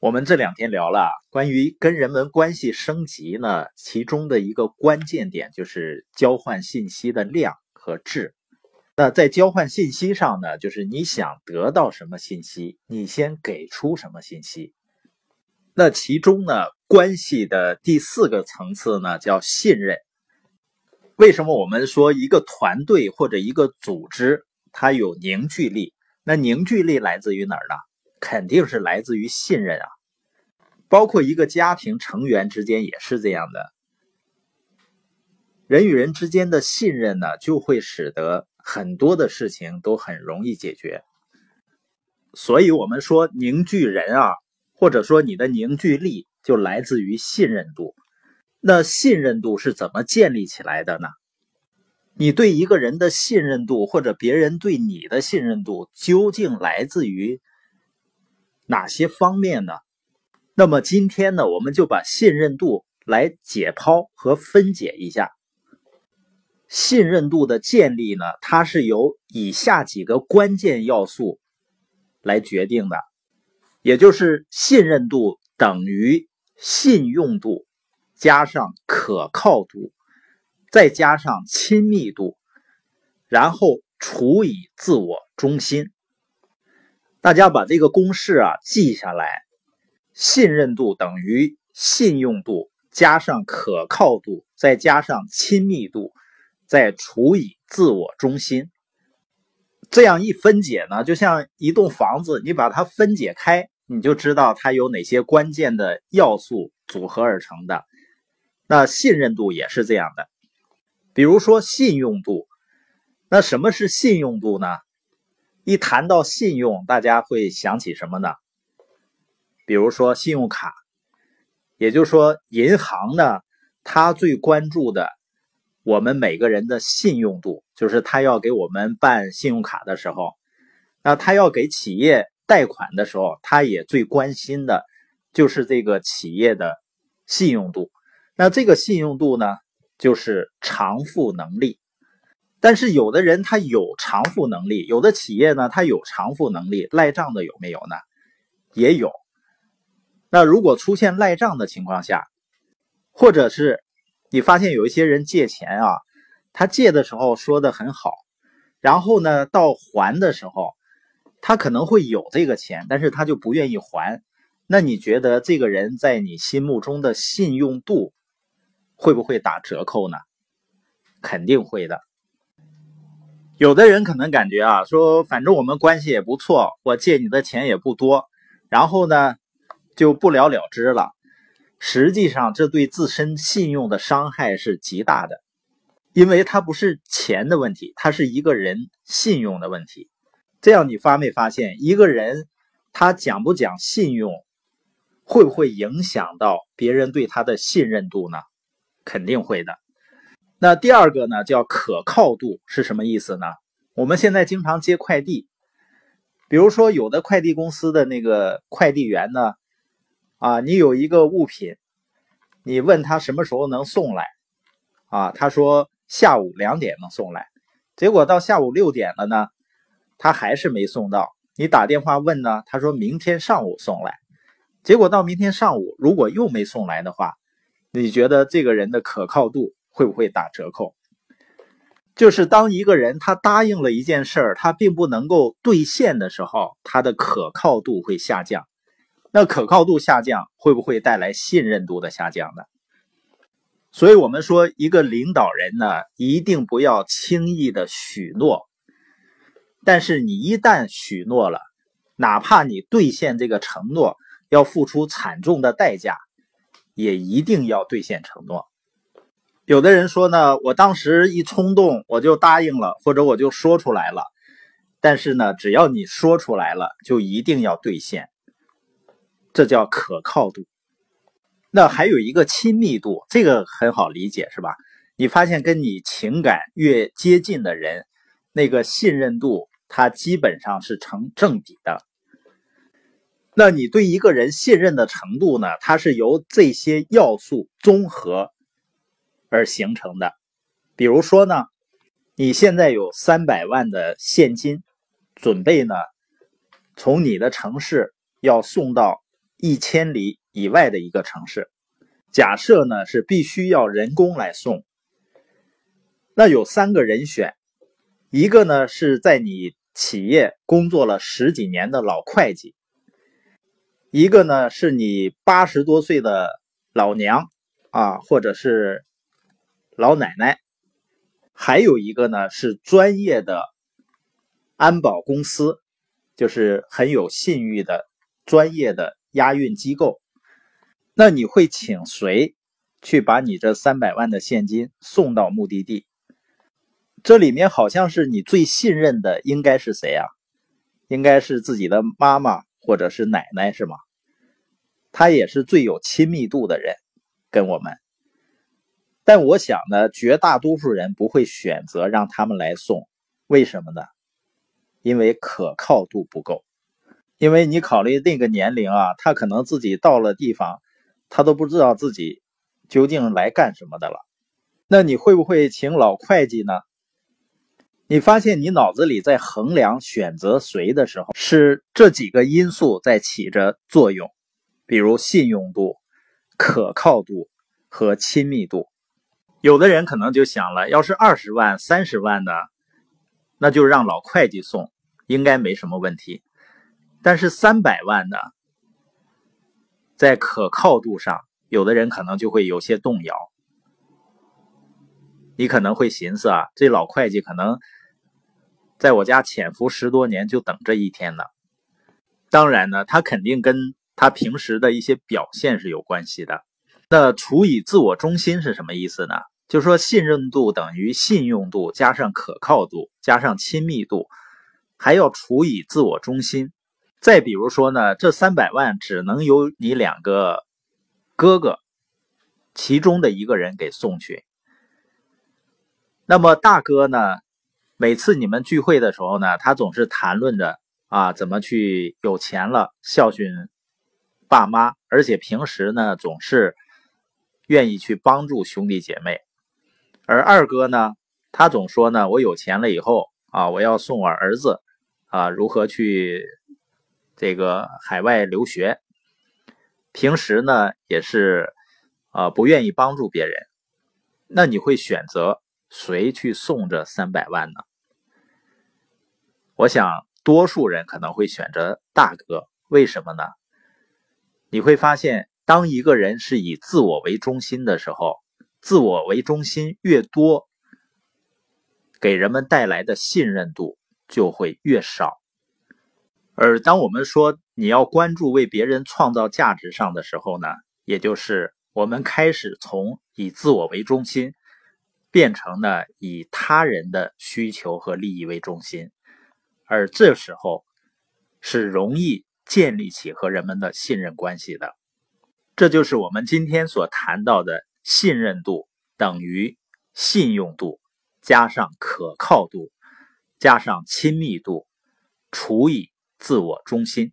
我们这两天聊了关于跟人们关系升级呢，其中的一个关键点就是交换信息的量和质。那在交换信息上呢，就是你想得到什么信息，你先给出什么信息。那其中呢，关系的第四个层次呢，叫信任。为什么我们说一个团队或者一个组织它有凝聚力？那凝聚力来自于哪儿呢？肯定是来自于信任啊，包括一个家庭成员之间也是这样的。人与人之间的信任呢，就会使得很多的事情都很容易解决。所以，我们说凝聚人啊，或者说你的凝聚力就来自于信任度。那信任度是怎么建立起来的呢？你对一个人的信任度，或者别人对你的信任度，究竟来自于？哪些方面呢？那么今天呢，我们就把信任度来解剖和分解一下。信任度的建立呢，它是由以下几个关键要素来决定的，也就是信任度等于信用度加上可靠度，再加上亲密度，然后除以自我中心。大家把这个公式啊记下来：信任度等于信用度加上可靠度，再加上亲密度，再除以自我中心。这样一分解呢，就像一栋房子，你把它分解开，你就知道它有哪些关键的要素组合而成的。那信任度也是这样的。比如说信用度，那什么是信用度呢？一谈到信用，大家会想起什么呢？比如说信用卡，也就是说，银行呢，它最关注的我们每个人的信用度，就是他要给我们办信用卡的时候，那他要给企业贷款的时候，他也最关心的就是这个企业的信用度。那这个信用度呢，就是偿付能力。但是有的人他有偿付能力，有的企业呢他有偿付能力，赖账的有没有呢？也有。那如果出现赖账的情况下，或者是你发现有一些人借钱啊，他借的时候说的很好，然后呢到还的时候，他可能会有这个钱，但是他就不愿意还。那你觉得这个人在你心目中的信用度会不会打折扣呢？肯定会的。有的人可能感觉啊，说反正我们关系也不错，我借你的钱也不多，然后呢就不了了之了。实际上，这对自身信用的伤害是极大的，因为它不是钱的问题，它是一个人信用的问题。这样你发没发现，一个人他讲不讲信用，会不会影响到别人对他的信任度呢？肯定会的。那第二个呢，叫可靠度是什么意思呢？我们现在经常接快递，比如说有的快递公司的那个快递员呢，啊，你有一个物品，你问他什么时候能送来，啊，他说下午两点能送来，结果到下午六点了呢，他还是没送到。你打电话问呢，他说明天上午送来，结果到明天上午如果又没送来的话，你觉得这个人的可靠度？会不会打折扣？就是当一个人他答应了一件事，他并不能够兑现的时候，他的可靠度会下降。那可靠度下降，会不会带来信任度的下降呢？所以，我们说一个领导人呢，一定不要轻易的许诺。但是，你一旦许诺了，哪怕你兑现这个承诺要付出惨重的代价，也一定要兑现承诺。有的人说呢，我当时一冲动，我就答应了，或者我就说出来了。但是呢，只要你说出来了，就一定要兑现，这叫可靠度。那还有一个亲密度，这个很好理解，是吧？你发现跟你情感越接近的人，那个信任度它基本上是成正比的。那你对一个人信任的程度呢？它是由这些要素综合。而形成的，比如说呢，你现在有三百万的现金，准备呢从你的城市要送到一千里以外的一个城市。假设呢是必须要人工来送，那有三个人选，一个呢是在你企业工作了十几年的老会计，一个呢是你八十多岁的老娘啊，或者是老奶奶，还有一个呢是专业的安保公司，就是很有信誉的专业的押运机构。那你会请谁去把你这三百万的现金送到目的地？这里面好像是你最信任的，应该是谁啊？应该是自己的妈妈或者是奶奶，是吗？他也是最有亲密度的人，跟我们。但我想呢，绝大多数人不会选择让他们来送，为什么呢？因为可靠度不够。因为你考虑那个年龄啊，他可能自己到了地方。他都不知道自己究竟来干什么的了，那你会不会请老会计呢？你发现你脑子里在衡量选择谁的时候，是这几个因素在起着作用，比如信用度、可靠度和亲密度。有的人可能就想了，要是二十万、三十万的，那就让老会计送，应该没什么问题。但是三百万的。在可靠度上，有的人可能就会有些动摇。你可能会寻思啊，这老会计可能在我家潜伏十多年，就等这一天呢。当然呢，他肯定跟他平时的一些表现是有关系的。那除以自我中心是什么意思呢？就说信任度等于信用度加上可靠度加上亲密度，还要除以自我中心。再比如说呢，这三百万只能由你两个哥哥其中的一个人给送去。那么大哥呢，每次你们聚会的时候呢，他总是谈论着啊怎么去有钱了孝顺爸妈，而且平时呢总是愿意去帮助兄弟姐妹。而二哥呢，他总说呢，我有钱了以后啊，我要送我儿子啊如何去。这个海外留学，平时呢也是啊不愿意帮助别人，那你会选择谁去送这三百万呢？我想多数人可能会选择大哥，为什么呢？你会发现，当一个人是以自我为中心的时候，自我为中心越多，给人们带来的信任度就会越少。而当我们说你要关注为别人创造价值上的时候呢，也就是我们开始从以自我为中心，变成呢以他人的需求和利益为中心，而这时候是容易建立起和人们的信任关系的。这就是我们今天所谈到的信任度等于信用度加上可靠度加上亲密度除以。自我中心。